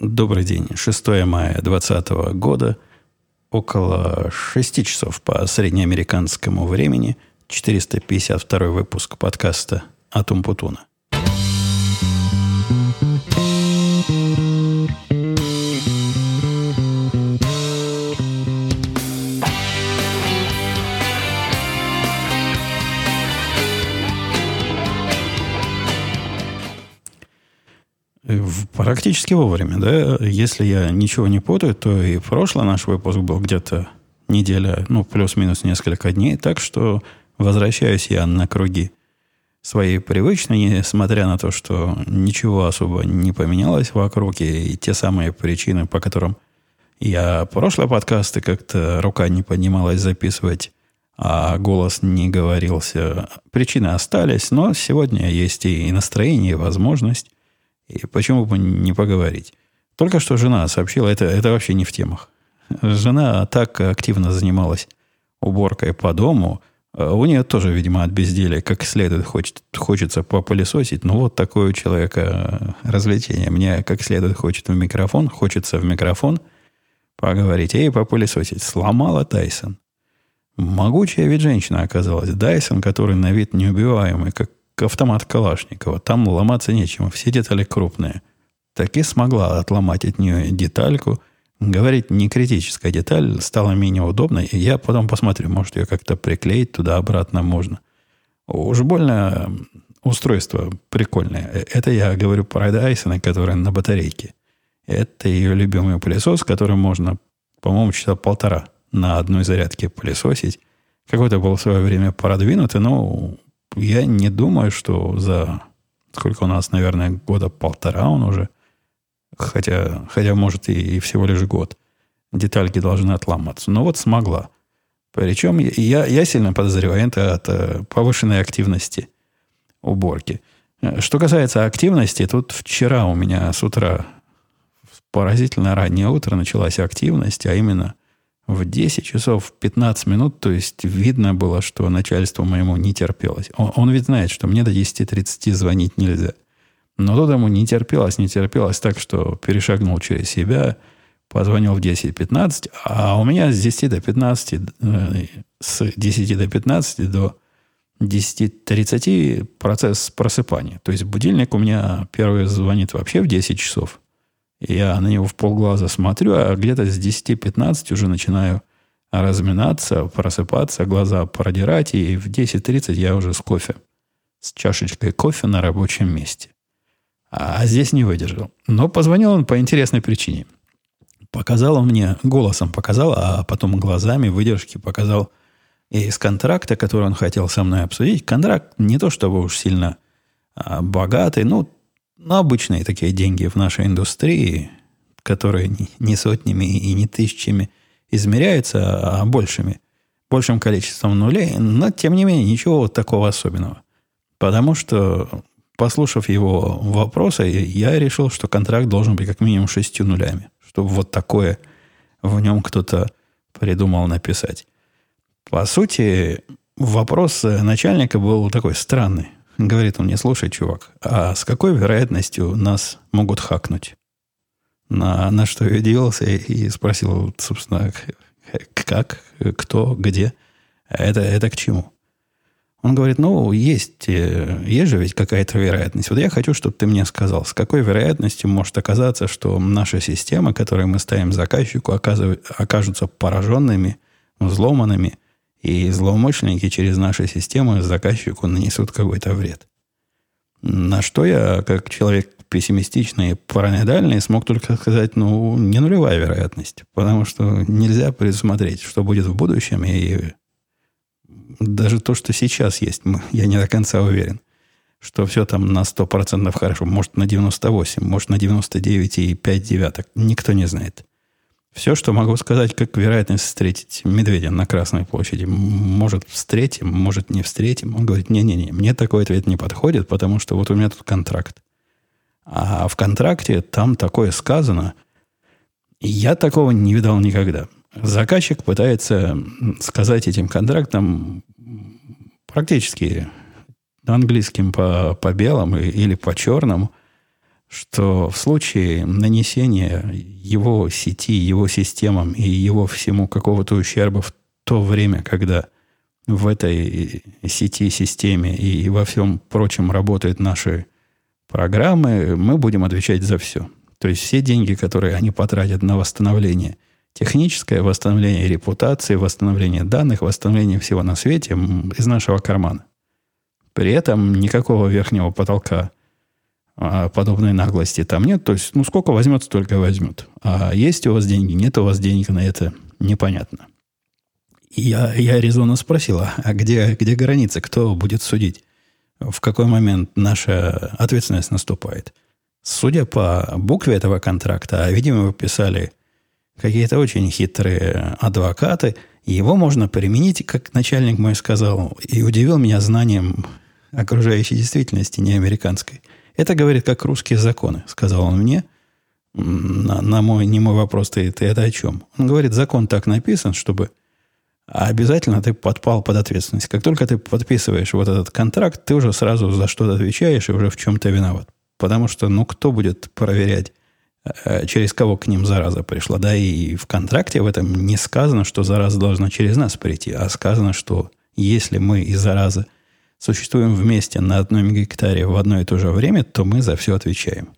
Добрый день. 6 мая 2020 года, около 6 часов по среднеамериканскому времени, 452 выпуск подкаста «Атум Путуна». Практически вовремя, да. Если я ничего не путаю, то и прошлый наш выпуск был где-то неделя, ну, плюс-минус несколько дней. Так что возвращаюсь я на круги своей привычной, несмотря на то, что ничего особо не поменялось вокруг, и те самые причины, по которым я прошлые подкасты как-то рука не поднималась записывать, а голос не говорился. Причины остались, но сегодня есть и настроение, и возможность и почему бы не поговорить? Только что жена сообщила, это, это вообще не в темах. Жена так активно занималась уборкой по дому, а у нее тоже, видимо, от безделия как следует хочет, хочется попылесосить. Ну, вот такое у человека развлечение. Мне как следует хочет в микрофон, хочется в микрофон поговорить, и попылесосить. Сломала Тайсон. Могучая ведь женщина оказалась. Дайсон, который на вид неубиваемый, как автомат Калашникова. Там ломаться нечем, все детали крупные. Так и смогла отломать от нее детальку. Говорить, не критическая деталь стала менее удобной. И я потом посмотрю, может, ее как-то приклеить туда-обратно можно. Уж больно устройство прикольное. Э, это я говорю про Дайсона, которая на батарейке. Это ее любимый пылесос, который можно, по-моему, часа полтора на одной зарядке пылесосить. Какой-то был в свое время продвинутый, но я не думаю, что за сколько у нас, наверное, года полтора он уже, хотя, хотя может, и, и всего лишь год, детальки должны отломаться. Но вот смогла. Причем я, я сильно подозреваю это от э, повышенной активности уборки. Что касается активности, тут вчера у меня с утра поразительно раннее утро началась активность, а именно в 10 часов 15 минут, то есть видно было, что начальство моему не терпелось. Он, он ведь знает, что мне до 10.30 звонить нельзя. Но тут ему не терпелось, не терпелось так, что перешагнул через себя, позвонил в 10.15, а у меня с 10 до 15, э, с 10 до 15 до 10.30 процесс просыпания. То есть будильник у меня первый звонит вообще в 10 часов. Я на него в полглаза смотрю, а где-то с 10-15 уже начинаю разминаться, просыпаться, глаза продирать, и в 10.30 я уже с кофе, с чашечкой кофе на рабочем месте. А здесь не выдержал. Но позвонил он по интересной причине. Показал он мне, голосом показал, а потом глазами выдержки показал из контракта, который он хотел со мной обсудить. Контракт не то чтобы уж сильно а, богатый, ну, ну, обычные такие деньги в нашей индустрии, которые не сотнями и не тысячами измеряются, а большими, большим количеством нулей, но, тем не менее, ничего такого особенного. Потому что, послушав его вопросы, я решил, что контракт должен быть как минимум шестью нулями, чтобы вот такое в нем кто-то придумал написать. По сути, вопрос начальника был такой странный. Говорит он мне, слушай, чувак, а с какой вероятностью нас могут хакнуть? На, на что я удивился и спросил, собственно, как, кто, где. Это, это к чему? Он говорит, ну, есть, э, есть же ведь какая-то вероятность. Вот я хочу, чтобы ты мне сказал, с какой вероятностью может оказаться, что наша система, которую мы ставим заказчику, окажутся пораженными, взломанными – и злоумышленники через наши системы заказчику нанесут какой-то вред. На что я, как человек пессимистичный и параноидальный, смог только сказать, ну, не нулевая вероятность. Потому что нельзя предусмотреть, что будет в будущем. И даже то, что сейчас есть, я не до конца уверен, что все там на 100% хорошо. Может, на 98, может, на 99,5 девяток. Никто не знает. Все, что могу сказать, как вероятность встретить медведя на Красной площади. Может, встретим, может, не встретим. Он говорит, не-не-не, мне такой ответ не подходит, потому что вот у меня тут контракт. А в контракте там такое сказано. Я такого не видал никогда. Заказчик пытается сказать этим контрактом практически английским по, по белому или по черному, что в случае нанесения его сети, его системам и его всему какого-то ущерба в то время, когда в этой сети, системе и во всем прочем работают наши программы, мы будем отвечать за все. То есть все деньги, которые они потратят на восстановление техническое, восстановление репутации, восстановление данных, восстановление всего на свете из нашего кармана. При этом никакого верхнего потолка а, подобной наглости там нет. То есть, ну, сколько возьмет, столько возьмет. А есть у вас деньги, нет у вас денег на это, непонятно. И я, я резонно спросила, а где, где граница, кто будет судить? В какой момент наша ответственность наступает? Судя по букве этого контракта, а, видимо, вы писали какие-то очень хитрые адвокаты, его можно применить, как начальник мой сказал, и удивил меня знанием окружающей действительности, не американской. Это говорит как русские законы, сказал он мне. На, на мой, не мой вопрос, ты, ты это о чем? Он говорит, закон так написан, чтобы обязательно ты подпал под ответственность. Как только ты подписываешь вот этот контракт, ты уже сразу за что-то отвечаешь и уже в чем-то виноват. Потому что, ну, кто будет проверять, э, через кого к ним зараза пришла? Да и в контракте в этом не сказано, что зараза должна через нас прийти, а сказано, что если мы и зараза существуем вместе на одном гектаре в одно и то же время, то мы за все отвечаем.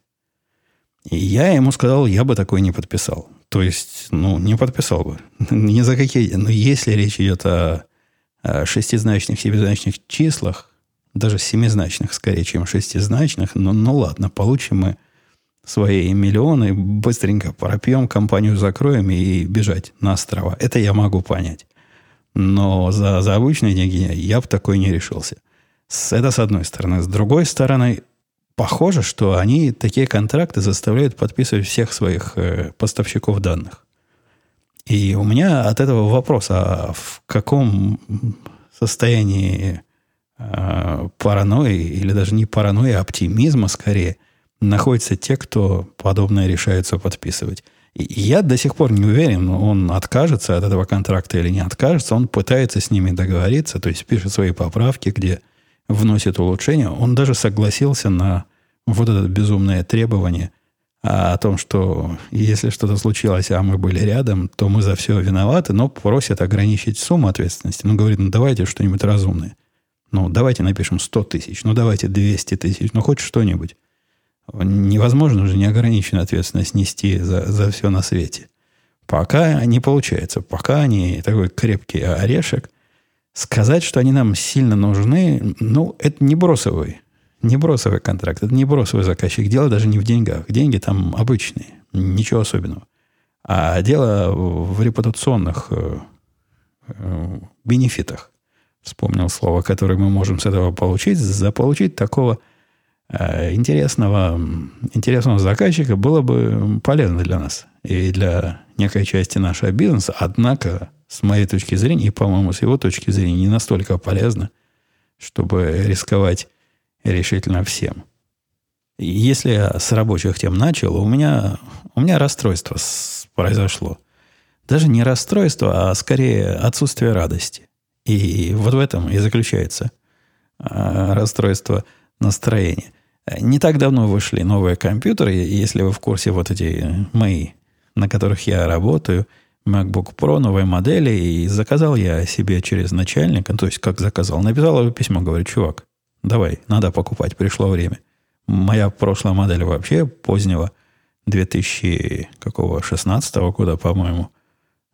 И я ему сказал, я бы такой не подписал. То есть, ну, не подписал бы. Ни за какие. Но если речь идет о, о шестизначных, семизначных числах, даже семизначных скорее, чем шестизначных, ну, ну ладно, получим мы свои миллионы, быстренько пропьем, компанию закроем и бежать на острова. Это я могу понять. Но за, за обычные деньги я бы такой не решился. Это с одной стороны. С другой стороны, похоже, что они такие контракты заставляют подписывать всех своих э, поставщиков данных. И у меня от этого вопрос, а в каком состоянии э, паранойи, или даже не паранойи, а оптимизма скорее, находятся те, кто подобное решается подписывать. Я до сих пор не уверен, он откажется от этого контракта или не откажется. Он пытается с ними договориться, то есть пишет свои поправки, где вносит улучшения. Он даже согласился на вот это безумное требование о том, что если что-то случилось, а мы были рядом, то мы за все виноваты, но просят ограничить сумму ответственности. Ну, говорит, ну, давайте что-нибудь разумное. Ну, давайте напишем 100 тысяч, ну, давайте 200 тысяч, ну, хоть что-нибудь. Невозможно же неограниченную ответственность нести за, за все на свете. Пока не получается. Пока они такой крепкий орешек. Сказать, что они нам сильно нужны, ну, это не бросовый не бросовый контракт, это не бросовый заказчик. Дело даже не в деньгах. Деньги там обычные, ничего особенного. А дело в репутационных э, э, бенефитах. Вспомнил слово, которое мы можем с этого получить. Заполучить такого э, интересного, интересного заказчика было бы полезно для нас и для некой части нашего бизнеса. Однако, с моей точки зрения, и, по-моему, с его точки зрения, не настолько полезно, чтобы рисковать решительно всем. Если я с рабочих тем начал, у меня, у меня расстройство произошло. Даже не расстройство, а скорее отсутствие радости. И вот в этом и заключается а, расстройство настроения. Не так давно вышли новые компьютеры, если вы в курсе вот эти мои, на которых я работаю, MacBook Pro новой модели, и заказал я себе через начальника, то есть как заказал, написал ему письмо, говорю, чувак, Давай, надо покупать, пришло время. Моя прошлая модель вообще позднего 2016 года, по-моему,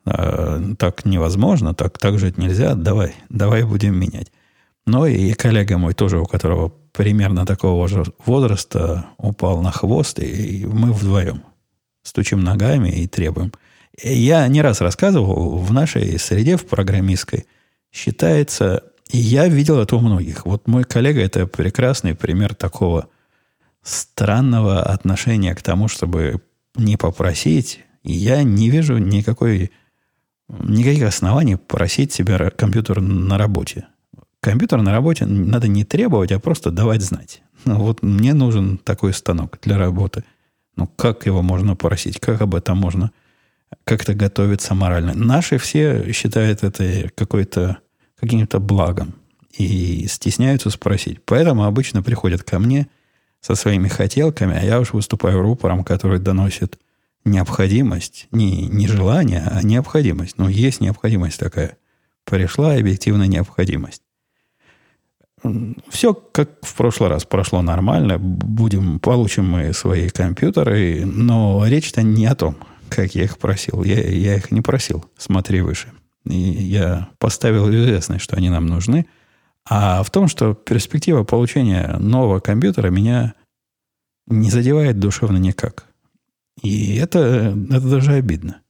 э, так невозможно, так, так жить нельзя, давай, давай будем менять. Но и коллега мой тоже, у которого примерно такого же возраста, упал на хвост, и мы вдвоем стучим ногами и требуем. Я не раз рассказывал, в нашей среде, в программистской, считается и я видел это у многих. Вот мой коллега – это прекрасный пример такого странного отношения к тому, чтобы не попросить. я не вижу никакой, никаких оснований просить себе компьютер на работе. Компьютер на работе надо не требовать, а просто давать знать. Ну, вот мне нужен такой станок для работы. Ну, как его можно просить? Как об этом можно как-то готовиться морально? Наши все считают это какой-то каким-то благом и стесняются спросить. Поэтому обычно приходят ко мне со своими хотелками, а я уж выступаю рупором, который доносит необходимость, не, не желание, а необходимость. Ну, есть необходимость такая. Пришла объективная необходимость. Все как в прошлый раз прошло нормально. Будем, получим мы свои компьютеры, но речь-то не о том, как я их просил. Я, я их не просил. Смотри выше. И я поставил известность, что они нам нужны. А в том, что перспектива получения нового компьютера меня не задевает душевно никак. И это, это даже обидно.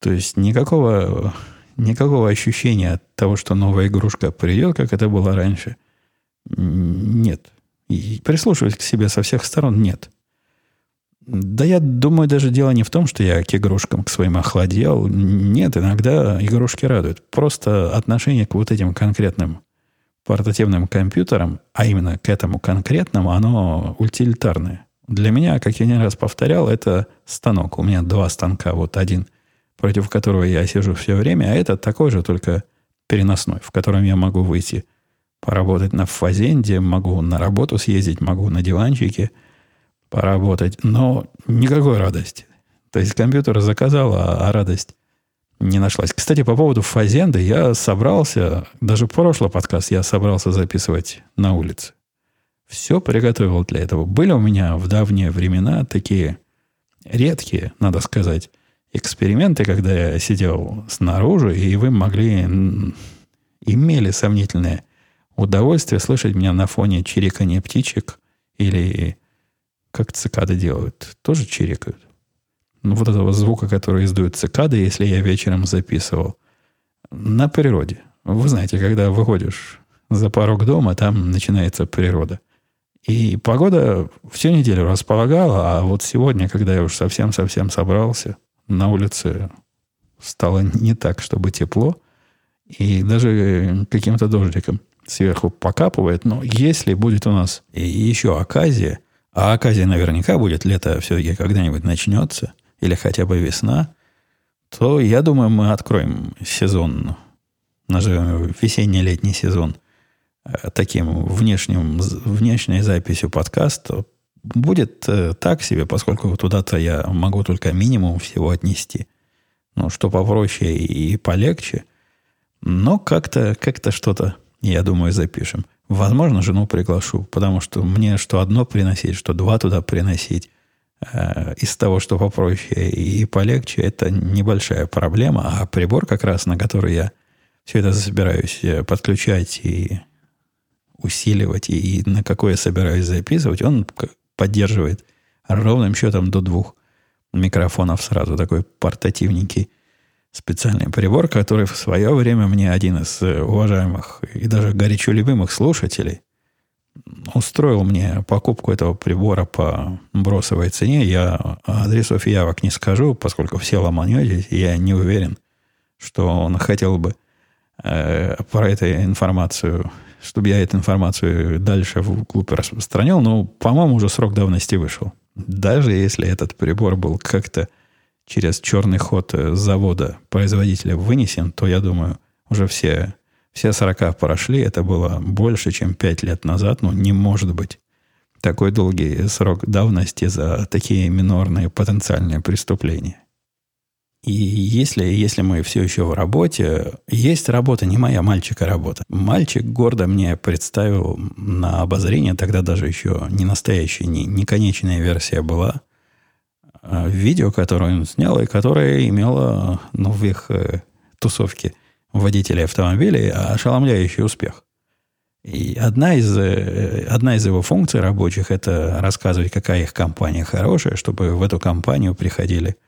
То есть никакого, никакого ощущения от того, что новая игрушка придет, как это было раньше, нет. И прислушиваясь к себе со всех сторон, нет. Да я думаю, даже дело не в том, что я к игрушкам к своим охладел. Нет, иногда игрушки радуют. Просто отношение к вот этим конкретным портативным компьютерам, а именно к этому конкретному, оно утилитарное. Для меня, как я не раз повторял, это станок. У меня два станка. Вот один, против которого я сижу все время, а этот такой же, только переносной, в котором я могу выйти поработать на фазенде, могу на работу съездить, могу на диванчике поработать, но никакой радости. То есть компьютер заказал, а, а радость не нашлась. Кстати, по поводу фазенды я собрался, даже прошлый подкаст я собрался записывать на улице. Все приготовил для этого. Были у меня в давние времена такие редкие, надо сказать, эксперименты, когда я сидел снаружи, и вы могли, имели сомнительное удовольствие слышать меня на фоне чирикания птичек или как цикады делают. Тоже чирикают. Ну, вот этого звука, который издают цикады, если я вечером записывал. На природе. Вы знаете, когда выходишь за порог дома, там начинается природа. И погода всю неделю располагала, а вот сегодня, когда я уж совсем-совсем собрался, на улице стало не так, чтобы тепло, и даже каким-то дождиком сверху покапывает. Но если будет у нас еще оказия, а оказия наверняка будет, лето все-таки когда-нибудь начнется, или хотя бы весна, то я думаю, мы откроем сезон, назовем весенне-летний сезон – Э, таким внешним, внешней записью подкаста будет э, так себе, поскольку туда-то я могу только минимум всего отнести. Ну, что попроще и полегче. Но как-то как что-то, я думаю, запишем. Возможно, жену приглашу, потому что мне что одно приносить, что два туда приносить э, из того, что попроще и полегче, это небольшая проблема. А прибор как раз, на который я все это собираюсь э, подключать и усиливать и, и на какой я собираюсь записывать, он поддерживает ровным счетом до двух микрофонов сразу. Такой портативненький специальный прибор, который в свое время мне один из э, уважаемых и даже горячо любимых слушателей устроил мне покупку этого прибора по бросовой цене. Я адресов явок не скажу, поскольку все ломанетесь, я не уверен, что он хотел бы э, про эту информацию чтобы я эту информацию дальше в клубе распространял, но, по-моему, уже срок давности вышел. Даже если этот прибор был как-то через черный ход э, завода производителя вынесен, то, я думаю, уже все, все 40 прошли. Это было больше, чем 5 лет назад. Ну, не может быть такой долгий срок давности за такие минорные потенциальные преступления. И если, если мы все еще в работе, есть работа, не моя мальчика работа. Мальчик гордо мне представил на обозрение, тогда даже еще не настоящая, не, не конечная версия была, видео, которое он снял, и которое имело ну, в их э, тусовке водителей автомобилей ошеломляющий успех. И одна из, э, одна из его функций рабочих – это рассказывать, какая их компания хорошая, чтобы в эту компанию приходили –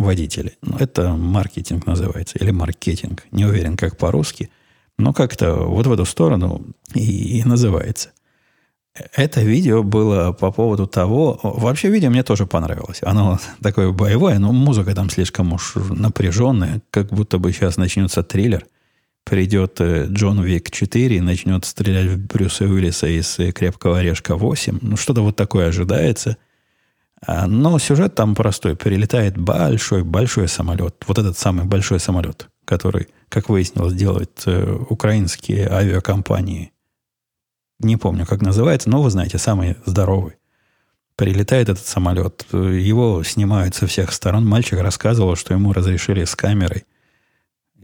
водители. Ну, это маркетинг называется, или маркетинг. Не уверен, как по-русски. Но как-то вот в эту сторону и, и называется. Это видео было по поводу того... Вообще видео мне тоже понравилось. Оно такое боевое, но музыка там слишком уж напряженная, как будто бы сейчас начнется триллер. Придет э, Джон Вик 4 и начнет стрелять в Брюса Уиллиса из «Крепкого орешка 8». Ну, что-то вот такое ожидается – а, но сюжет там простой. Перелетает большой-большой самолет. Вот этот самый большой самолет, который, как выяснилось, делают э, украинские авиакомпании. Не помню, как называется, но вы знаете, самый здоровый. Прилетает этот самолет, его снимают со всех сторон. Мальчик рассказывал, что ему разрешили с камерой.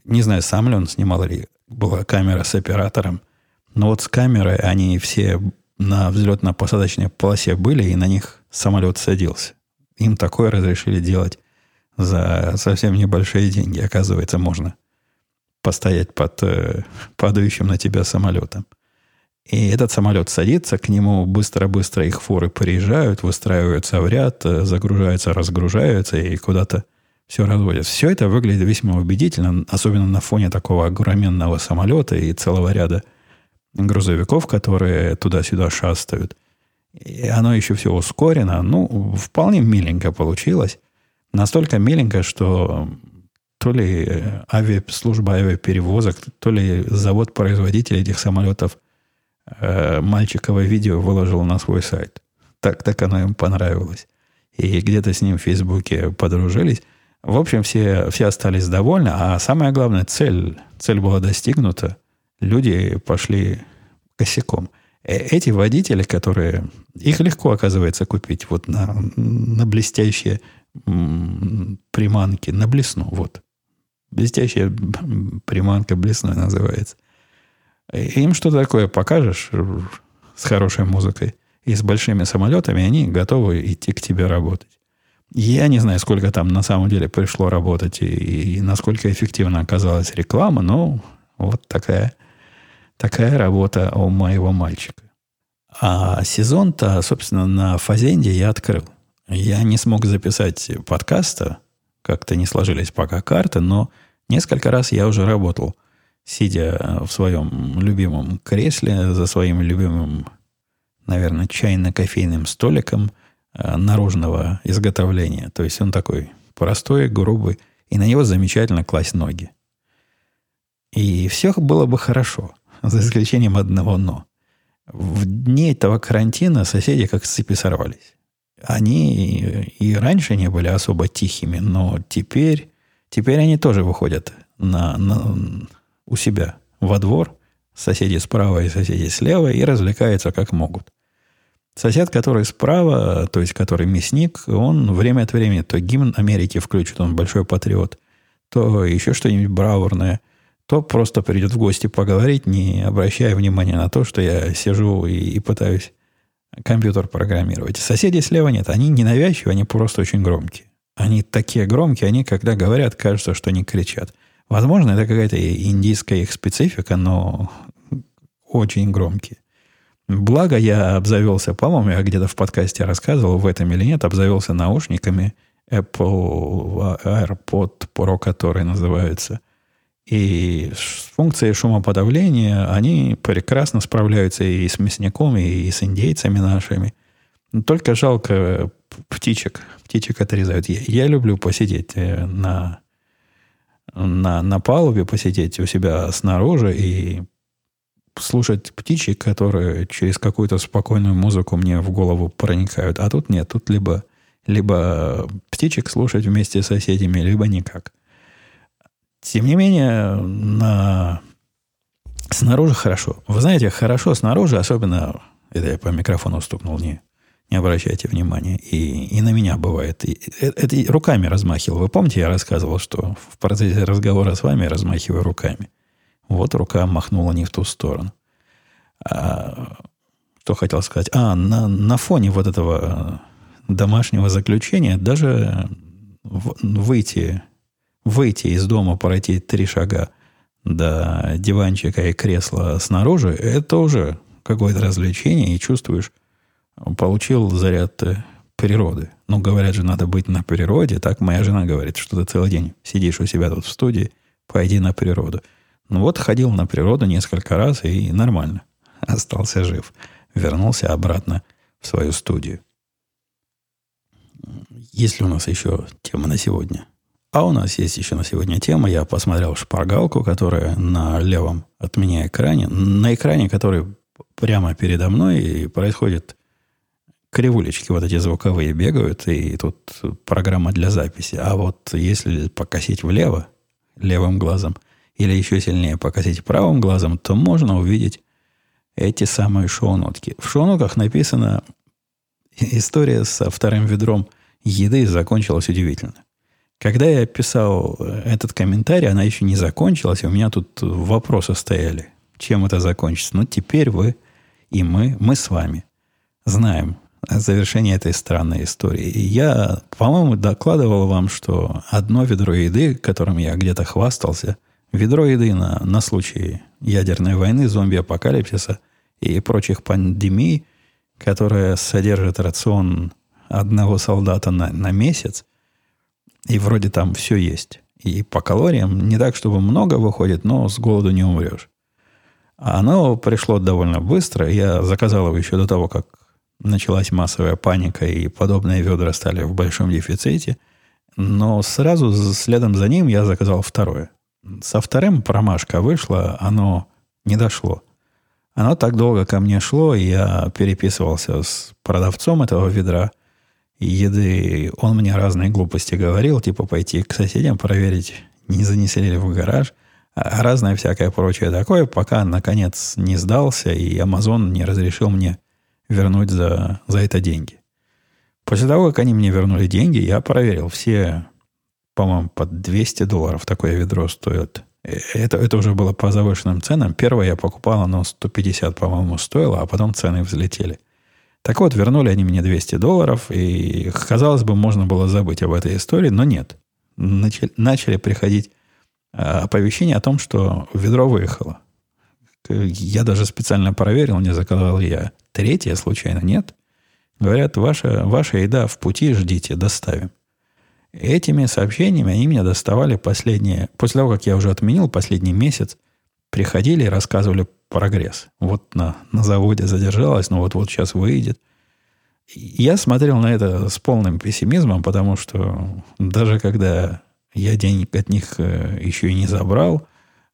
Не знаю, сам ли он снимал или была камера с оператором. Но вот с камерой они все на взлетно-посадочной полосе были, и на них самолет садился. Им такое разрешили делать за совсем небольшие деньги. Оказывается, можно постоять под э, падающим на тебя самолетом. И этот самолет садится, к нему быстро-быстро их фуры приезжают, выстраиваются в ряд, э, загружаются, разгружаются и куда-то все разводят. Все это выглядит весьма убедительно, особенно на фоне такого огроменного самолета и целого ряда грузовиков, которые туда-сюда шастают. И оно еще все ускорено. Ну, вполне миленько получилось. Настолько миленько, что то ли авиа, служба авиаперевозок, то ли завод-производитель этих самолетов э, мальчиковое видео выложил на свой сайт. Так, так оно им понравилось. И где-то с ним в Фейсбуке подружились. В общем, все, все остались довольны. А самое главное, цель, цель была достигнута. Люди пошли косяком. Э, эти водители, которые... Их легко, оказывается, купить вот на, на блестящие приманки, на блесну. Вот. Блестящая приманка блесной называется. Им что-то такое покажешь с хорошей музыкой и с большими самолетами, они готовы идти к тебе работать. Я не знаю, сколько там на самом деле пришло работать и, и насколько эффективно оказалась реклама, но вот такая, такая работа у моего мальчика. А сезон-то, собственно, на Фазенде я открыл. Я не смог записать подкаста, как-то не сложились пока карты, но несколько раз я уже работал, сидя в своем любимом кресле, за своим любимым, наверное, чайно-кофейным столиком э, наружного изготовления. То есть он такой простой, грубый, и на него замечательно класть ноги. И все было бы хорошо, за исключением одного «но». В дни этого карантина соседи как с цепи сорвались они и раньше не были особо тихими, но теперь, теперь они тоже выходят на, на, у себя во двор, соседи справа и соседи слева, и развлекаются как могут. Сосед, который справа, то есть который мясник, он время от времени то гимн Америки включит, он большой патриот, то еще что-нибудь браворное, то просто придет в гости поговорить, не обращая внимания на то, что я сижу и, и пытаюсь компьютер программировать. Соседей слева нет. Они ненавязчивые, они просто очень громкие. Они такие громкие, они, когда говорят, кажется, что они кричат. Возможно, это какая-то индийская их специфика, но очень громкие. Благо, я обзавелся, по-моему, я где-то в подкасте рассказывал, в этом или нет, обзавелся наушниками Apple AirPod Pro, которые называются. И с функцией шумоподавления они прекрасно справляются и с мясником, и с индейцами нашими. Только жалко птичек. Птичек отрезают. Я, я люблю посидеть э, на, на, на палубе, посидеть у себя снаружи и слушать птичек, которые через какую-то спокойную музыку мне в голову проникают. А тут нет. Тут либо, либо птичек слушать вместе с соседями, либо никак. Тем не менее, на... снаружи хорошо. Вы знаете, хорошо снаружи, особенно, это я по микрофону стукнул, не, не обращайте внимания, и, и на меня бывает. И, э, это, руками размахивал. Вы помните, я рассказывал, что в процессе разговора с вами размахиваю руками. Вот рука махнула не в ту сторону. А, что хотел сказать? А, на, на фоне вот этого домашнего заключения даже выйти выйти из дома, пройти три шага до диванчика и кресла снаружи, это уже какое-то развлечение, и чувствуешь, получил заряд э, природы. Ну, говорят же, надо быть на природе. Так моя жена говорит, что ты целый день сидишь у себя тут в студии, пойди на природу. Ну вот ходил на природу несколько раз и нормально. Остался жив. Вернулся обратно в свою студию. Есть ли у нас еще тема на сегодня? А у нас есть еще на сегодня тема. Я посмотрел шпаргалку, которая на левом от меня экране. На экране, который прямо передо мной, и происходит кривулечки вот эти звуковые бегают, и тут программа для записи. А вот если покосить влево, левым глазом, или еще сильнее покосить правым глазом, то можно увидеть эти самые шоу-нотки. В шоу-нотках написано история со вторым ведром еды закончилась удивительно. Когда я писал этот комментарий, она еще не закончилась, и у меня тут вопросы стояли. Чем это закончится? Ну, теперь вы и мы, мы с вами знаем завершение этой странной истории. Я, по-моему, докладывал вам, что одно ведро еды, которым я где-то хвастался, ведро еды на, на случай ядерной войны, зомби-апокалипсиса и прочих пандемий, которая содержит рацион одного солдата на, на месяц, и вроде там все есть. И по калориям не так, чтобы много выходит, но с голоду не умрешь. А оно пришло довольно быстро. Я заказал его еще до того, как началась массовая паника, и подобные ведра стали в большом дефиците. Но сразу следом за ним я заказал второе. Со вторым промашка вышла, оно не дошло. Оно так долго ко мне шло, и я переписывался с продавцом этого ведра еды. Он мне разные глупости говорил, типа пойти к соседям проверить, не занесли ли в гараж, а разное всякое прочее такое, пока, наконец, не сдался, и Amazon не разрешил мне вернуть за, за это деньги. После того, как они мне вернули деньги, я проверил все, по-моему, под 200 долларов такое ведро стоит это, это уже было по завышенным ценам. Первое я покупал, оно 150, по-моему, стоило, а потом цены взлетели. Так вот, вернули они мне 200 долларов, и, казалось бы, можно было забыть об этой истории, но нет. Начали, начали приходить а, оповещения о том, что ведро выехало. Я даже специально проверил, не заказал я. Третье, случайно, нет. Говорят, ваша, ваша еда в пути, ждите, доставим. Этими сообщениями они меня доставали последние... После того, как я уже отменил последний месяц, приходили и рассказывали прогресс. Вот на, на заводе задержалась, но вот-вот сейчас выйдет. Я смотрел на это с полным пессимизмом, потому что даже когда я денег от них э, еще и не забрал,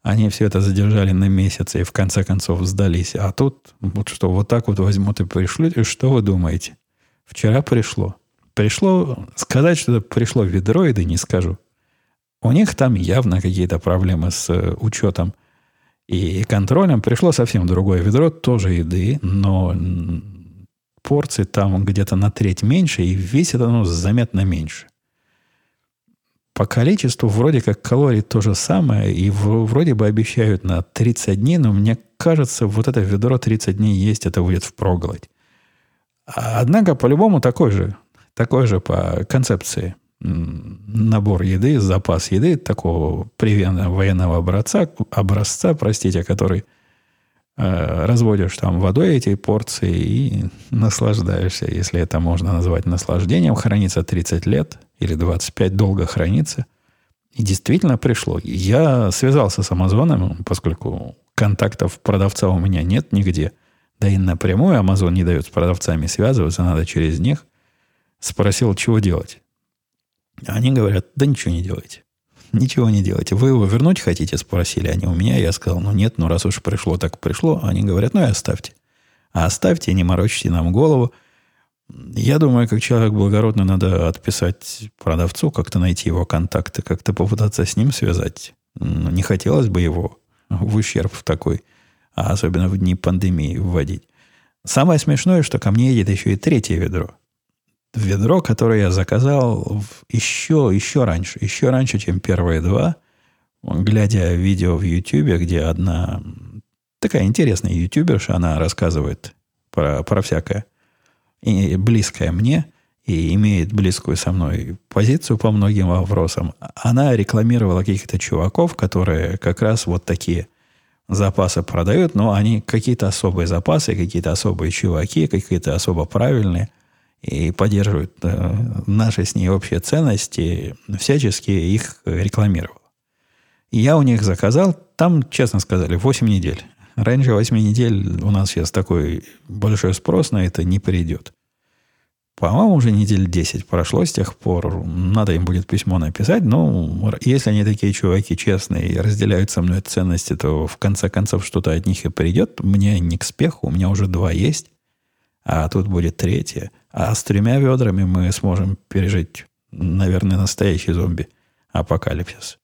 они все это задержали на месяц и в конце концов сдались. А тут вот что, вот так вот возьмут и пришлют. И что вы думаете? Вчера пришло. Пришло, сказать, что пришло ведроиды, не скажу. У них там явно какие-то проблемы с э, учетом и контролем. Пришло совсем другое ведро, тоже еды, но порции там где-то на треть меньше, и весит оно заметно меньше. По количеству вроде как калорий то же самое, и вроде бы обещают на 30 дней, но мне кажется, вот это ведро 30 дней есть, это будет впроголодь. Однако, по-любому, такой же такой же по концепции набор еды, запас еды такого привенного военного образца, образца, простите, который э, разводишь там водой эти порции и наслаждаешься, если это можно назвать наслаждением, хранится 30 лет или 25, долго хранится. И действительно пришло. Я связался с Амазоном, поскольку контактов продавца у меня нет нигде. Да и напрямую Амазон не дает с продавцами связываться, надо через них. Спросил, чего делать. Они говорят, да ничего не делайте. Ничего не делайте. Вы его вернуть хотите? Спросили они у меня. Я сказал, ну нет, ну раз уж пришло, так пришло. Они говорят, ну и оставьте. А оставьте, не морочите нам голову. Я думаю, как человек благородный, надо отписать продавцу, как-то найти его контакты, как-то попытаться с ним связать. Ну, не хотелось бы его в ущерб в такой, а особенно в дни пандемии вводить. Самое смешное, что ко мне едет еще и третье ведро – ведро, которое я заказал еще, еще раньше, еще раньше, чем первые два, глядя видео в YouTube, где одна такая интересная ютуберша, она рассказывает про, про всякое и близкое мне, и имеет близкую со мной позицию по многим вопросам. Она рекламировала каких-то чуваков, которые как раз вот такие запасы продают, но они какие-то особые запасы, какие-то особые чуваки, какие-то особо правильные – и поддерживают э, наши с ней общие ценности, всячески их рекламировал. И я у них заказал, там, честно сказали, 8 недель. Раньше 8 недель у нас сейчас такой большой спрос на это не придет. По-моему, уже недель 10 прошло с тех пор. Надо им будет письмо написать. Но если они такие чуваки честные и разделяют со мной ценности, то в конце концов что-то от них и придет. Мне не к спеху. У меня уже два есть. А тут будет третье – а с тремя ведрами мы сможем пережить, наверное, настоящий зомби-апокалипсис.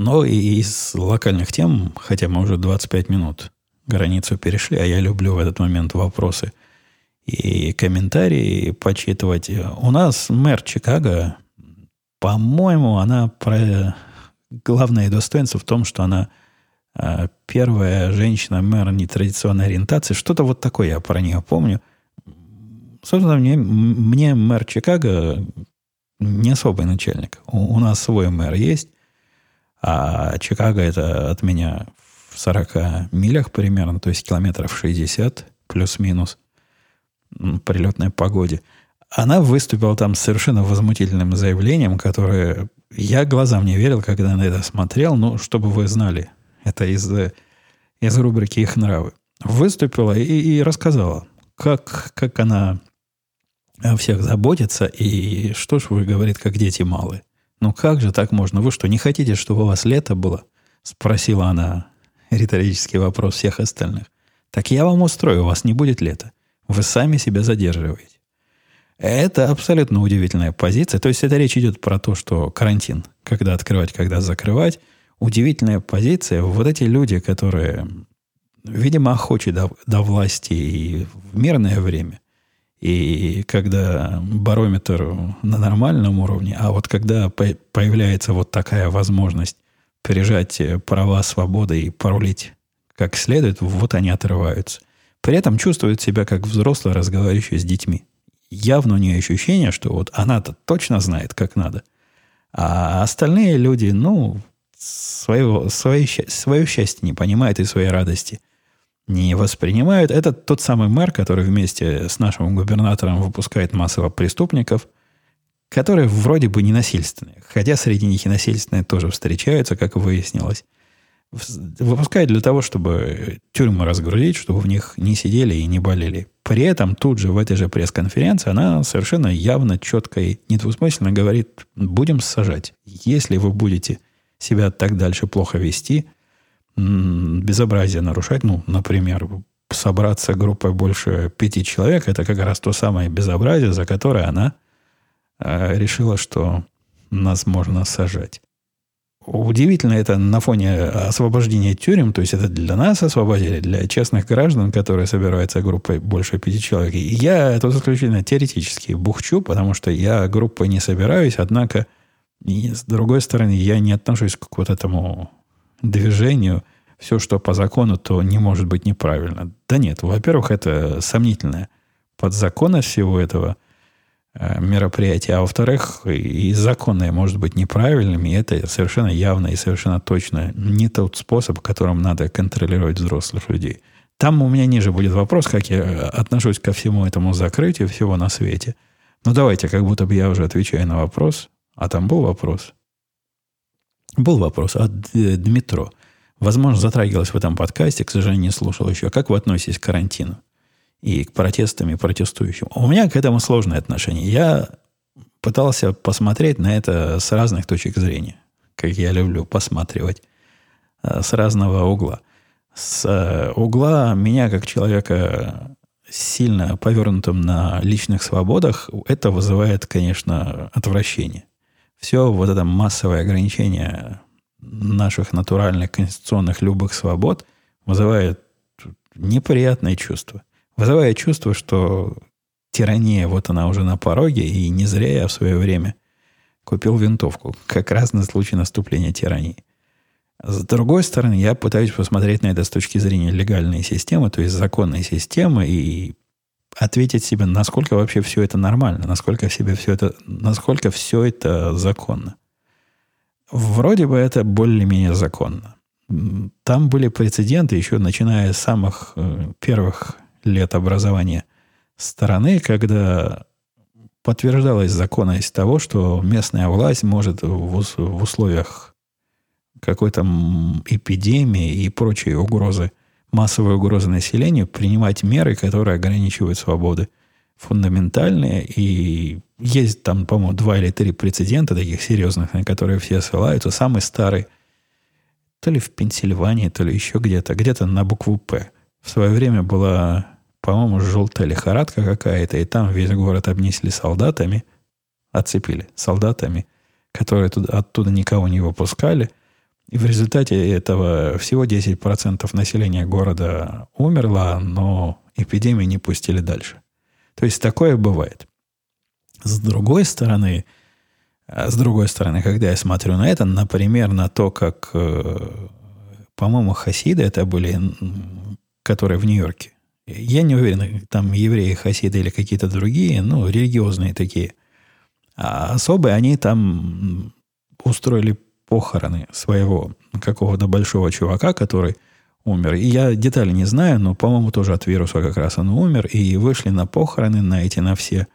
Но и из локальных тем, хотя мы уже 25 минут границу перешли, а я люблю в этот момент вопросы и комментарии почитывать. У нас мэр Чикаго, по-моему, она про главное достоинство в том, что она э, первая женщина-мэр нетрадиционной ориентации. Что-то вот такое я про нее помню. Собственно, мне, мне мэр Чикаго не особый начальник. У, у нас свой мэр есть, а Чикаго это от меня в 40 милях примерно, то есть километров 60 плюс-минус при летной погоде. Она выступила там с совершенно возмутительным заявлением, которое я глазам не верил, когда на это смотрел. Ну, чтобы вы знали, это из, из рубрики «Их нравы». Выступила и, и рассказала, как, как она о всех заботится, и что ж вы, говорит, как дети малые. Ну как же так можно? Вы что, не хотите, чтобы у вас лето было? Спросила она риторический вопрос всех остальных. Так я вам устрою, у вас не будет лета. Вы сами себя задерживаете. Это абсолютно удивительная позиция. То есть это речь идет про то, что карантин, когда открывать, когда закрывать. Удивительная позиция. Вот эти люди, которые, видимо, охочи до, до власти и в мирное время, и когда барометр на нормальном уровне, а вот когда появляется вот такая возможность пережать права, свободы и порулить как следует, вот они отрываются. При этом чувствуют себя как взрослые, разговаривающие с детьми. Явно у нее ощущение, что вот она-то точно знает, как надо. А остальные люди, ну, своего, свое, свое счастье не понимают и своей радости не воспринимают. Это тот самый мэр, который вместе с нашим губернатором выпускает массово преступников, которые вроде бы не насильственные. Хотя среди них и насильственные тоже встречаются, как выяснилось выпускает для того, чтобы тюрьмы разгрузить, чтобы в них не сидели и не болели. При этом тут же в этой же пресс-конференции она совершенно явно, четко и недвусмысленно говорит, будем сажать. Если вы будете себя так дальше плохо вести, безобразие нарушать, ну, например, собраться группой больше пяти человек, это как раз то самое безобразие, за которое она э, решила, что нас можно сажать. Удивительно это на фоне освобождения тюрем, то есть это для нас освободили, для честных граждан, которые собираются группой больше пяти человек. И я это исключительно теоретически бухчу, потому что я группой не собираюсь, однако, с другой стороны, я не отношусь к вот этому движению. Все, что по закону, то не может быть неправильно. Да нет, во-первых, это сомнительная подзаконность всего этого – Э, мероприятие, а во-вторых, и законное может быть неправильным, и это совершенно явно и совершенно точно не тот способ, которым надо контролировать взрослых людей. Там у меня ниже будет вопрос, как я отношусь ко всему этому закрытию всего на свете. Ну, давайте, как будто бы я уже отвечаю на вопрос. А там был вопрос? Был вопрос от Дмитро. Возможно, затрагивалось в этом подкасте, к сожалению, не слушал еще. Как вы относитесь к карантину? и к протестам и протестующим. У меня к этому сложное отношение. Я пытался посмотреть на это с разных точек зрения, как я люблю посматривать, э, с разного угла. С э, угла меня, как человека сильно повернутым на личных свободах, это вызывает, конечно, отвращение. Все вот это массовое ограничение наших натуральных конституционных любых свобод вызывает неприятное чувство вызывает чувство, что тирания, вот она уже на пороге, и не зря я в свое время купил винтовку, как раз на случай наступления тирании. С другой стороны, я пытаюсь посмотреть на это с точки зрения легальной системы, то есть законной системы, и ответить себе, насколько вообще все это нормально, насколько себе все это, насколько все это законно. Вроде бы это более-менее законно. Там были прецеденты, еще начиная с самых э, первых лет образования страны, когда подтверждалась законность того, что местная власть может в условиях какой-то эпидемии и прочей угрозы, массовой угрозы населению принимать меры, которые ограничивают свободы фундаментальные. И есть там, по-моему, два или три прецедента таких серьезных, на которые все ссылаются. Самый старый то ли в Пенсильвании, то ли еще где-то, где-то на букву «П» в свое время была, по-моему, желтая лихорадка какая-то, и там весь город обнесли солдатами, оцепили солдатами, которые туда, оттуда никого не выпускали. И в результате этого всего 10% населения города умерло, но эпидемию не пустили дальше. То есть такое бывает. С другой стороны, с другой стороны, когда я смотрю на это, например, на то, как, по-моему, хасиды это были, которые в Нью-Йорке. Я не уверен, там евреи, хасиды или какие-то другие, ну, религиозные такие. А особые, они там устроили похороны своего какого-то большого чувака, который умер. И я детали не знаю, но, по-моему, тоже от вируса как раз он умер. И вышли на похороны, на эти, на все.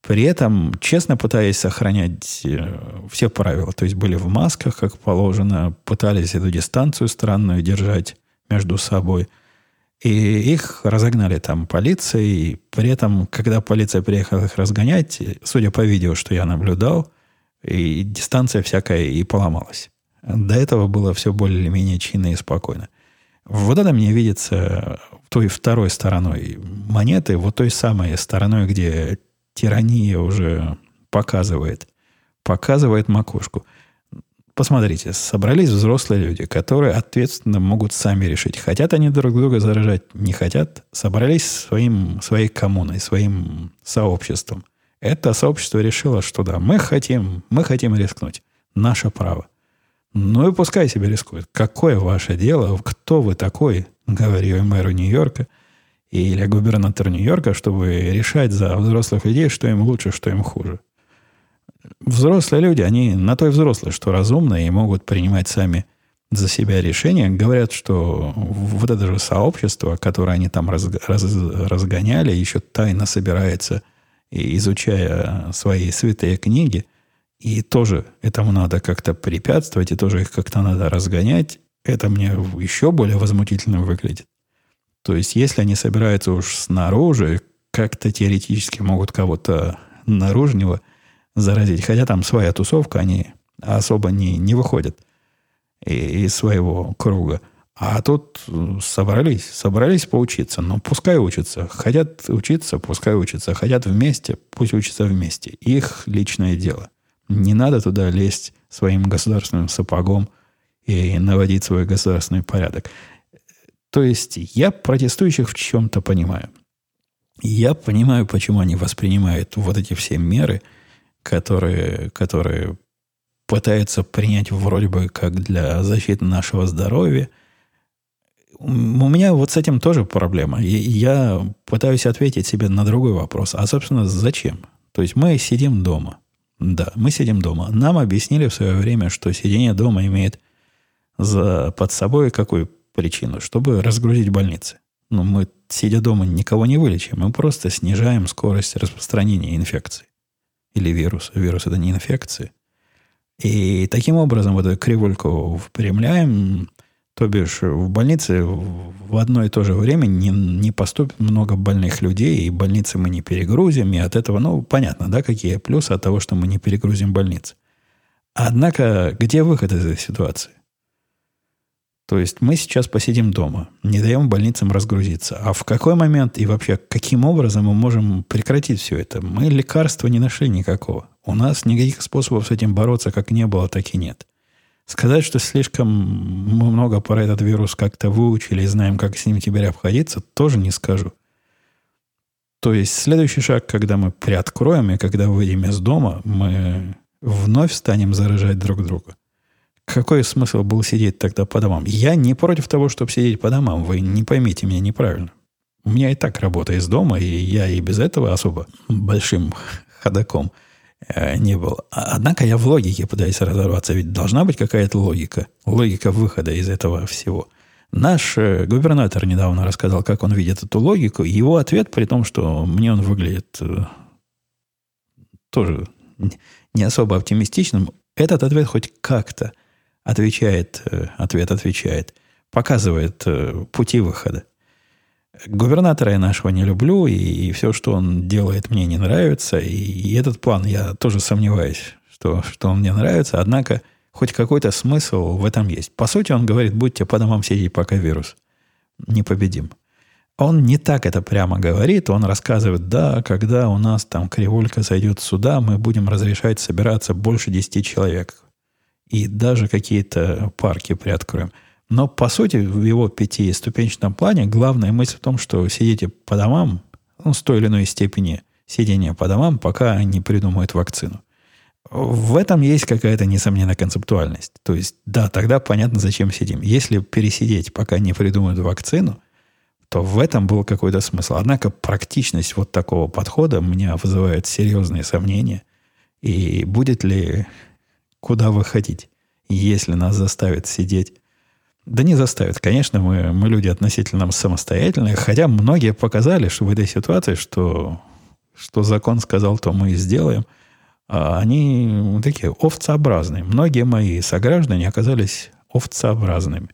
При этом, честно пытаясь сохранять э, все правила. То есть были в масках, как положено, пытались эту дистанцию странную держать между собой. И их разогнали там полицией. При этом, когда полиция приехала их разгонять, судя по видео, что я наблюдал, и дистанция всякая и поломалась. До этого было все более или менее чинно и спокойно. Вот это мне видится той второй стороной монеты, вот той самой стороной, где тирания уже показывает, показывает макушку. Посмотрите, собрались взрослые люди, которые ответственно могут сами решить, хотят они друг друга заражать, не хотят, собрались своим, своей коммуной, своим сообществом. Это сообщество решило, что да, мы хотим, мы хотим рискнуть. Наше право. Ну и пускай себе рискует. Какое ваше дело? Кто вы такой? Говорю я мэру Нью-Йорка или губернатору Нью-Йорка, чтобы решать за взрослых людей, что им лучше, что им хуже. Взрослые люди, они на то и взрослые, что разумные и могут принимать сами за себя решения. Говорят, что вот это же сообщество, которое они там раз, раз, разгоняли, еще тайно собирается, изучая свои святые книги – и тоже этому надо как-то препятствовать, и тоже их как-то надо разгонять. Это мне еще более возмутительно выглядит. То есть, если они собираются уж снаружи, как-то теоретически могут кого-то наружнего заразить. Хотя там своя тусовка, они особо не, не выходят из своего круга. А тут собрались, собрались поучиться. Ну, пускай учатся. Хотят учиться, пускай учатся. Хотят вместе, пусть учатся вместе. Их личное дело – не надо туда лезть своим государственным сапогом и наводить свой государственный порядок. То есть я протестующих в чем-то понимаю. Я понимаю, почему они воспринимают вот эти все меры, которые, которые пытаются принять вроде бы как для защиты нашего здоровья. У меня вот с этим тоже проблема. И я пытаюсь ответить себе на другой вопрос. А, собственно, зачем? То есть мы сидим дома. Да, мы сидим дома. Нам объяснили в свое время, что сидение дома имеет за, под собой какую причину? Чтобы разгрузить больницы. Но мы, сидя дома, никого не вылечим. Мы просто снижаем скорость распространения инфекции. Или вируса. Вирус – это не инфекция. И таким образом вот эту кривульку впрямляем, то бишь в больнице в одно и то же время не, не поступит много больных людей, и больницы мы не перегрузим, и от этого, ну, понятно, да, какие плюсы от того, что мы не перегрузим больницы. Однако, где выход из этой ситуации? То есть мы сейчас посидим дома, не даем больницам разгрузиться. А в какой момент и вообще каким образом мы можем прекратить все это? Мы лекарства не нашли никакого. У нас никаких способов с этим бороться как не было, так и нет. Сказать, что слишком мы много про этот вирус как-то выучили и знаем, как с ним теперь обходиться, тоже не скажу. То есть следующий шаг, когда мы приоткроем и когда выйдем из дома, мы вновь станем заражать друг друга. Какой смысл был сидеть тогда по домам? Я не против того, чтобы сидеть по домам. Вы не поймите меня неправильно. У меня и так работа из дома, и я и без этого особо большим ходаком – не был. А, однако я в логике пытаюсь разорваться. Ведь должна быть какая-то логика. Логика выхода из этого всего. Наш э, губернатор недавно рассказал, как он видит эту логику. Его ответ, при том, что мне он выглядит э, тоже не особо оптимистичным, этот ответ хоть как-то отвечает, ответ отвечает, показывает пути выхода. Губернатора я нашего не люблю, и, и все, что он делает, мне не нравится. И, и этот план, я тоже сомневаюсь, что, что он мне нравится. Однако, хоть какой-то смысл в этом есть. По сути, он говорит, будьте по домам сидеть, пока вирус непобедим. Он не так это прямо говорит, он рассказывает, да, когда у нас там кривулька зайдет сюда, мы будем разрешать собираться больше 10 человек. И даже какие-то парки приоткроем. Но, по сути, в его пятиступенчатом плане главная мысль в том, что сидите по домам, ну, с той или иной степени сидения по домам, пока не придумают вакцину. В этом есть какая-то несомненная концептуальность. То есть, да, тогда понятно, зачем сидим. Если пересидеть, пока не придумают вакцину, то в этом был какой-то смысл. Однако практичность вот такого подхода меня вызывает серьезные сомнения. И будет ли куда выходить, если нас заставят сидеть да не заставят. Конечно, мы, мы люди относительно самостоятельные, хотя многие показали, что в этой ситуации, что, что закон сказал, то мы и сделаем – а они такие овцеобразные. Многие мои сограждане оказались овцеобразными.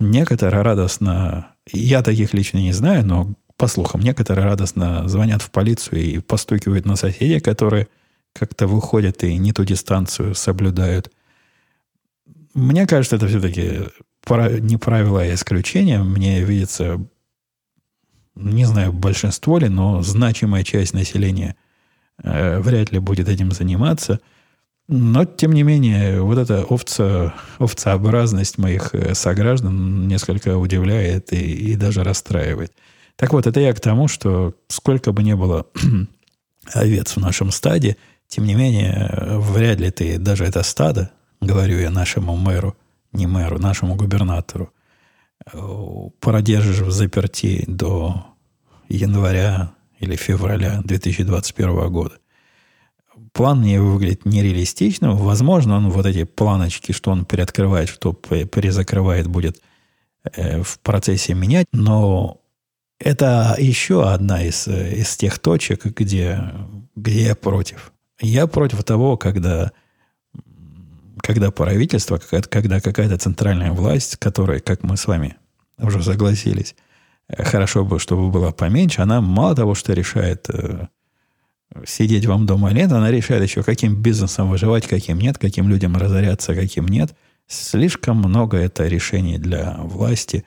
Некоторые радостно, я таких лично не знаю, но по слухам, некоторые радостно звонят в полицию и постукивают на соседей, которые как-то выходят и не ту дистанцию соблюдают. Мне кажется, это все-таки не правило, а исключение. Мне видится, не знаю, большинство ли, но значимая часть населения Э, вряд ли будет этим заниматься. Но, тем не менее, вот эта овца, овцеобразность моих э, сограждан несколько удивляет и, и даже расстраивает. Так вот, это я к тому, что сколько бы ни было овец в нашем стаде, тем не менее, вряд ли ты даже это стадо, говорю я нашему мэру, не мэру, нашему губернатору, э, продержишь в заперти до января или февраля 2021 года. План мне выглядит нереалистичным. Возможно, он вот эти планочки, что он переоткрывает, что перезакрывает, будет э, в процессе менять. Но это еще одна из, из тех точек, где, где я против. Я против того, когда, когда правительство, когда какая-то центральная власть, которая, как мы с вами уже согласились, хорошо бы, чтобы было поменьше, она мало того, что решает э, сидеть вам дома или нет, она решает еще, каким бизнесом выживать, каким нет, каким людям разоряться, каким нет. Слишком много это решений для власти,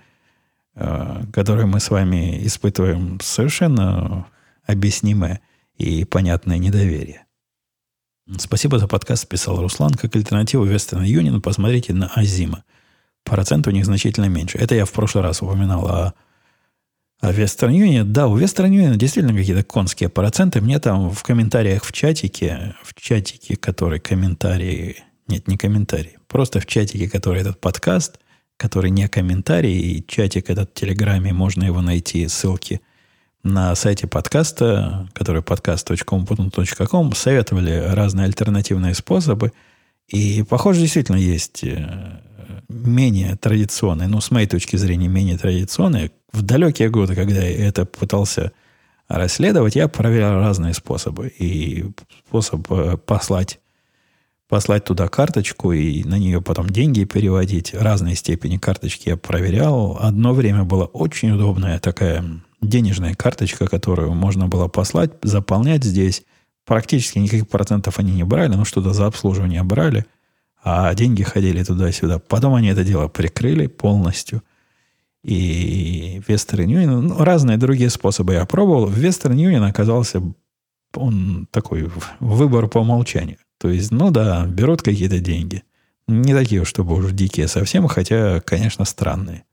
э, которые мы с вами испытываем совершенно объяснимое и понятное недоверие. Спасибо за подкаст, писал Руслан. Как альтернативу Western Union посмотрите на Азима. Процент у них значительно меньше. Это я в прошлый раз упоминал о а Western Union, да, у Western Union действительно какие-то конские проценты. Мне там в комментариях в чатике, в чатике, который комментарии, нет, не комментарии, просто в чатике, который этот подкаст, который не комментарий, и чатик этот в Телеграме, можно его найти, ссылки на сайте подкаста, который podcast.com.com, советовали разные альтернативные способы. И, похоже, действительно есть э, менее традиционные, ну, с моей точки зрения, менее традиционные. В далекие годы, когда я это пытался расследовать, я проверял разные способы. И способ э, послать, послать туда карточку и на нее потом деньги переводить. Разные степени карточки я проверял. Одно время была очень удобная такая денежная карточка, которую можно было послать, заполнять здесь. Практически никаких процентов они не брали, но что-то за обслуживание брали – а деньги ходили туда-сюда. Потом они это дело прикрыли полностью. И Western Union, ну, разные другие способы я пробовал. В Western Union оказался он такой выбор по умолчанию. То есть, ну да, берут какие-то деньги. Не такие, чтобы уж дикие совсем, хотя, конечно, странные.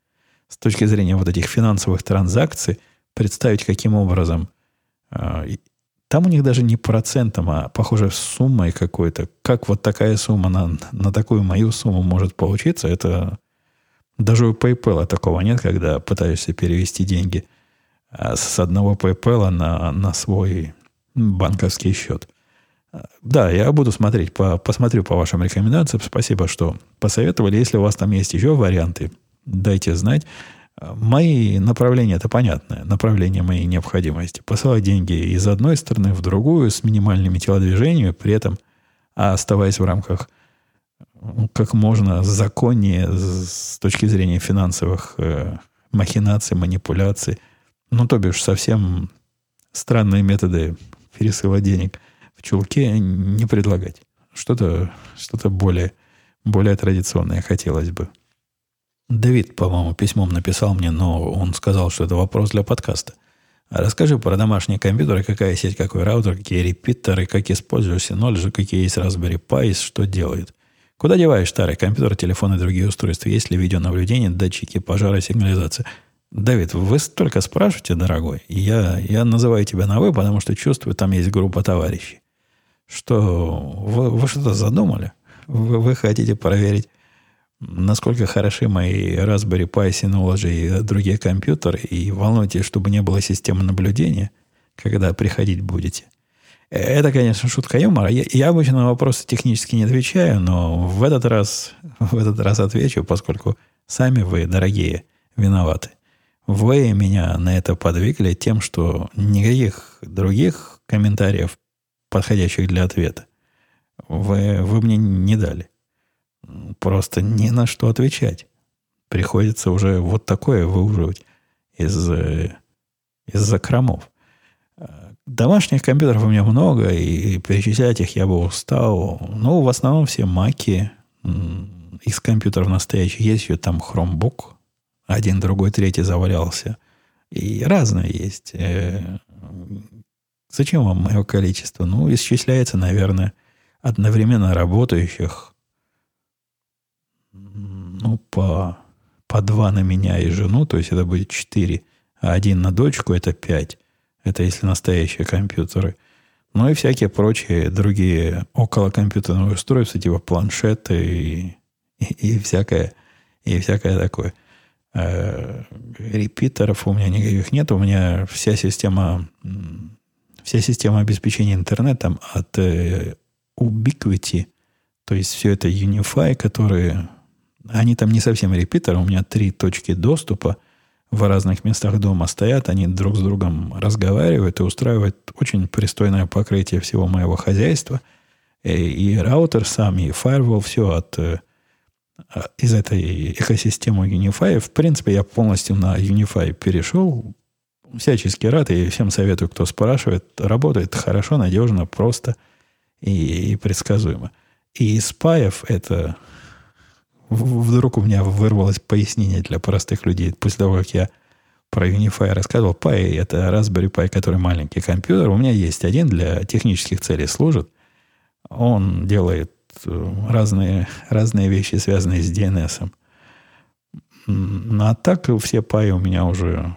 С точки зрения вот этих финансовых транзакций, представить, каким образом а, там у них даже не процентом, а, похоже, суммой какой-то. Как вот такая сумма на, на такую мою сумму может получиться, это даже у PayPal такого нет, когда пытаешься перевести деньги а, с одного PayPal на, на свой банковский счет. Да, я буду смотреть, по, посмотрю по вашим рекомендациям. Спасибо, что посоветовали. Если у вас там есть еще варианты, дайте знать. Мои направления, это понятное направление моей необходимости. Посылать деньги из одной стороны в другую с минимальными телодвижениями, при этом оставаясь в рамках ну, как можно законнее с точки зрения финансовых э, махинаций, манипуляций. Ну, то бишь, совсем странные методы пересыла денег в чулке не предлагать. Что-то что более, более традиционное хотелось бы. Давид, по-моему, письмом написал мне, но он сказал, что это вопрос для подкаста. А расскажи про домашние компьютеры, какая сеть, какой раутер, какие репитеры, как используешь Synology, какие есть Raspberry Pi, что делает. Куда деваешь старый компьютер, телефон и другие устройства? Есть ли видеонаблюдение, датчики, пожара, сигнализация? Давид, вы столько спрашиваете, дорогой. Я, я называю тебя на «вы», потому что чувствую, там есть группа товарищей. Что вы, вы что-то задумали? Вы, вы хотите проверить, насколько хороши мои Raspberry Pi, Synology и другие компьютеры, и волнуйтесь, чтобы не было системы наблюдения, когда приходить будете. Это, конечно, шутка юмора. Я, я обычно на вопросы технически не отвечаю, но в этот раз, в этот раз отвечу, поскольку сами вы, дорогие, виноваты. Вы меня на это подвигли тем, что никаких других комментариев, подходящих для ответа, вы, вы мне не дали. Просто ни на что отвечать. Приходится уже вот такое выуживать из, э, из закромов. Домашних компьютеров у меня много, и перечислять их я бы устал. Но в основном все маки из компьютеров настоящих. Есть еще там Chromebook. Один, другой, третий завалялся. И разные есть. Э, зачем вам мое количество? Ну, исчисляется, наверное, одновременно работающих ну, по, по два на меня и жену, то есть это будет четыре, а один на дочку это пять. Это если настоящие компьютеры. Ну и всякие прочие другие околокомпьютерные устройства, типа планшеты и, и, и всякое, и всякое такое. Э, репитеров у меня никаких нет. У меня вся система, вся система обеспечения интернетом от э, Ubiquiti, то есть все это Unify, которые... Они там не совсем репитеры, у меня три точки доступа – в разных местах дома стоят, они друг с другом разговаривают и устраивают очень пристойное покрытие всего моего хозяйства. И, и раутер сам, и firewall, все от, э, из этой экосистемы Unify. В принципе, я полностью на Unify перешел. Всячески рад и всем советую, кто спрашивает. Работает хорошо, надежно, просто и, и предсказуемо. И из паев это вдруг у меня вырвалось пояснение для простых людей после того, как я про Unify рассказывал. Pi – это Raspberry Pi, который маленький компьютер. У меня есть один для технических целей служит. Он делает э, разные, разные вещи, связанные с DNS. Ну, а так все Pi у меня уже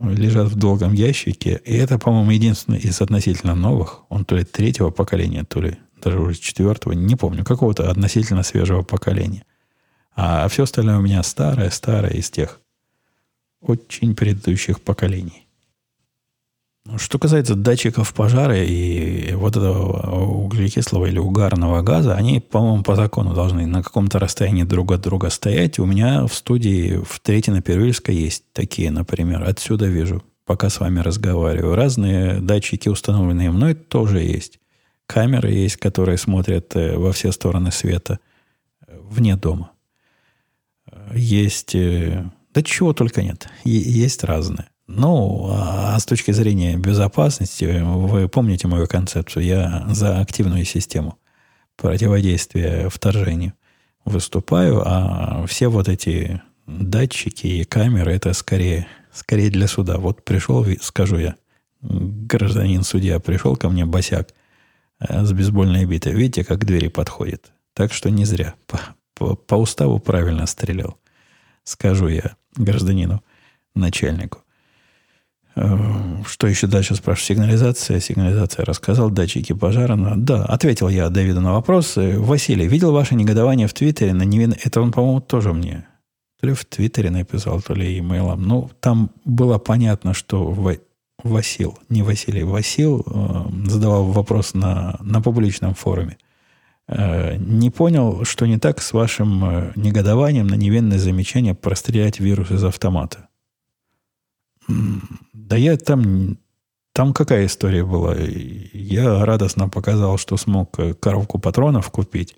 лежат в долгом ящике. И это, по-моему, единственный из относительно новых. Он то ли третьего поколения, то ли даже уже четвертого. Не помню. Какого-то относительно свежего поколения. А все остальное у меня старое-старое из тех очень предыдущих поколений. Что касается датчиков пожара и вот этого углекислого или угарного газа, они, по-моему, по закону должны на каком-то расстоянии друг от друга стоять. У меня в студии в Третьей на Первильской есть такие, например. Отсюда вижу, пока с вами разговариваю. Разные датчики, установленные мной, тоже есть. Камеры есть, которые смотрят э, во все стороны света э, вне дома есть... Э, да чего только нет. Есть разные. Ну, а с точки зрения безопасности, вы помните мою концепцию, я за активную систему противодействия вторжению выступаю, а все вот эти датчики и камеры, это скорее, скорее для суда. Вот пришел, скажу я, гражданин судья пришел ко мне, босяк, э, с бейсбольной битой. Видите, как к двери подходит. Так что не зря. По, уставу правильно стрелял скажу я гражданину, начальнику. Э, что еще дальше спрашиваю? Сигнализация. Сигнализация рассказал. Датчики пожара. Да, ответил я Давиду на вопрос. Василий, видел ваше негодование в Твиттере на невин... Это он, по-моему, тоже мне то ли в Твиттере написал, то ли имейлом. Ну, там было понятно, что в... Васил, не Василий, Васил э, задавал вопрос на, на публичном форуме. Э, не понял, что не так с вашим э, негодованием на невинное замечание прострелять вирус из автомата. Да я там... Там какая история была? Я радостно показал, что смог э, коробку патронов купить.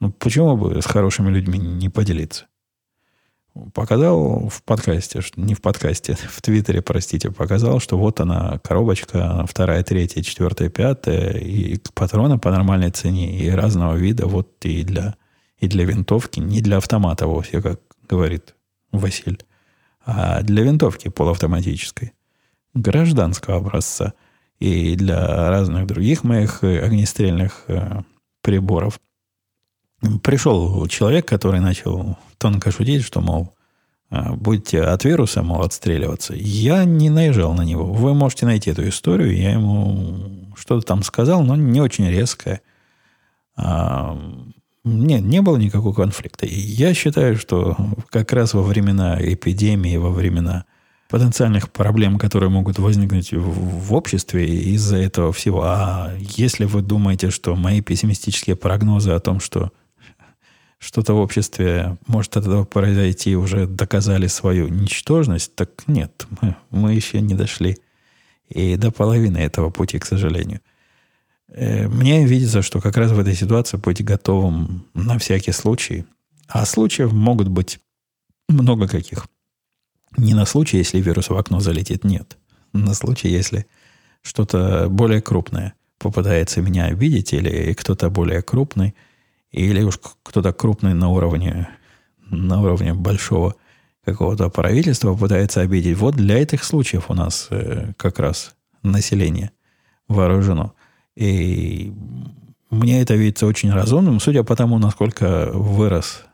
Ну, почему бы с хорошими людьми не поделиться? Показал в подкасте, не в подкасте, в Твиттере, простите, показал, что вот она, коробочка, вторая, третья, четвертая, пятая, и патроны по нормальной цене, и разного вида, вот и для, и для винтовки, не для автомата вовсе, как говорит Василь, а для винтовки полуавтоматической, гражданского образца, и для разных других моих огнестрельных э, приборов. Пришел человек, который начал тонко шутить, что, мол, а, будете от вируса, мол, отстреливаться. Я не наезжал на него. Вы можете найти эту историю. Я ему что-то там сказал, но не очень резкое. А, нет, не было никакого конфликта. Я считаю, что как раз во времена эпидемии, во времена потенциальных проблем, которые могут возникнуть в, в обществе из-за этого всего. А если вы думаете, что мои пессимистические прогнозы о том, что что-то в обществе может от этого произойти, уже доказали свою ничтожность, так нет, мы, мы еще не дошли и до половины этого пути, к сожалению. Э, мне видится, что как раз в этой ситуации быть готовым на всякий случай. А случаев могут быть много каких. Не на случай, если вирус в окно залетит, нет. На случай, если что-то более крупное попытается меня обидеть, или кто-то более крупный, или уж кто-то крупный на уровне, на уровне большого какого-то правительства пытается обидеть. Вот для этих случаев у нас э, как раз население вооружено. И мне это видится очень разумным, судя по тому, насколько вырос.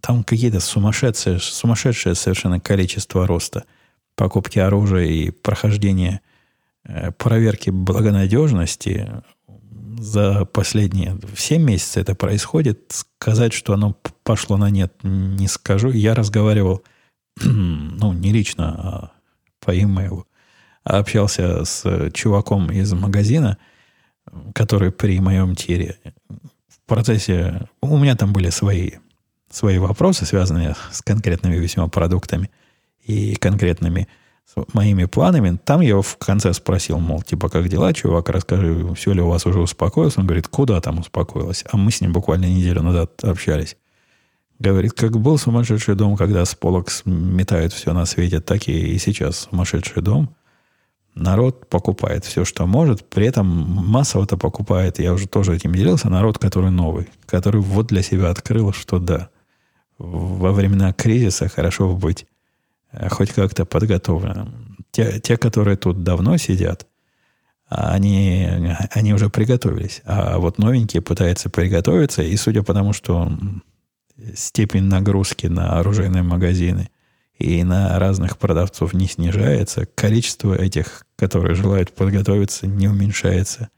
Там какие-то сумасшедшие, сумасшедшее совершенно количество роста покупки оружия и прохождения э, проверки благонадежности за последние 7 месяцев это происходит. Сказать, что оно пошло на нет, не скажу. Я разговаривал, ну, не лично, а по имейлу. Общался с чуваком из магазина – который при моем тире в процессе... У меня там были свои, свои вопросы, связанные с конкретными весьма продуктами и конкретными моими планами. Там я его в конце спросил, мол, типа, как дела, чувак, расскажи, все ли у вас уже успокоилось? Он говорит, куда там успокоилось? А мы с ним буквально неделю назад общались. Говорит, как был сумасшедший дом, когда с полок сметают все на свете, так и, и сейчас сумасшедший дом – народ покупает все, что может, при этом массово-то покупает, я уже тоже этим делился, народ, который новый, который вот для себя открыл, что да, во времена кризиса хорошо быть хоть как-то подготовленным. Те, те, которые тут давно сидят, они, они уже приготовились. А вот новенькие пытаются приготовиться, и судя по тому, что степень нагрузки на оружейные магазины и на разных продавцов не снижается, количество этих, которые желают подготовиться, не уменьшается,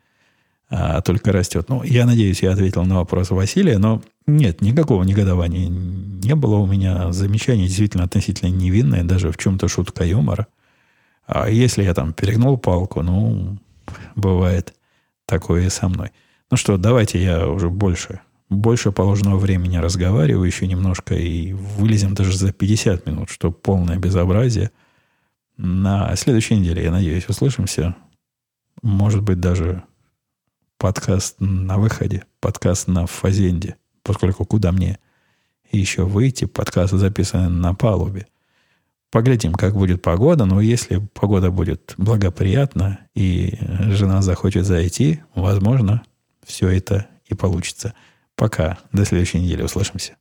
а только растет. Ну, я надеюсь, я ответил на вопрос Василия, но нет, никакого негодования не было у меня. Замечание действительно относительно невинное, даже в чем-то шутка юмора. А если я там перегнул палку, ну, бывает такое и со мной. Ну что, давайте я уже больше больше положенного времени разговариваю еще немножко и вылезем даже за 50 минут, что полное безобразие. На следующей неделе, я надеюсь, услышимся. Может быть, даже подкаст на выходе, подкаст на фазенде, поскольку куда мне еще выйти, подкаст записан на палубе. Поглядим, как будет погода, но если погода будет благоприятна и жена захочет зайти, возможно, все это и получится. Пока. До следующей недели. Услышимся.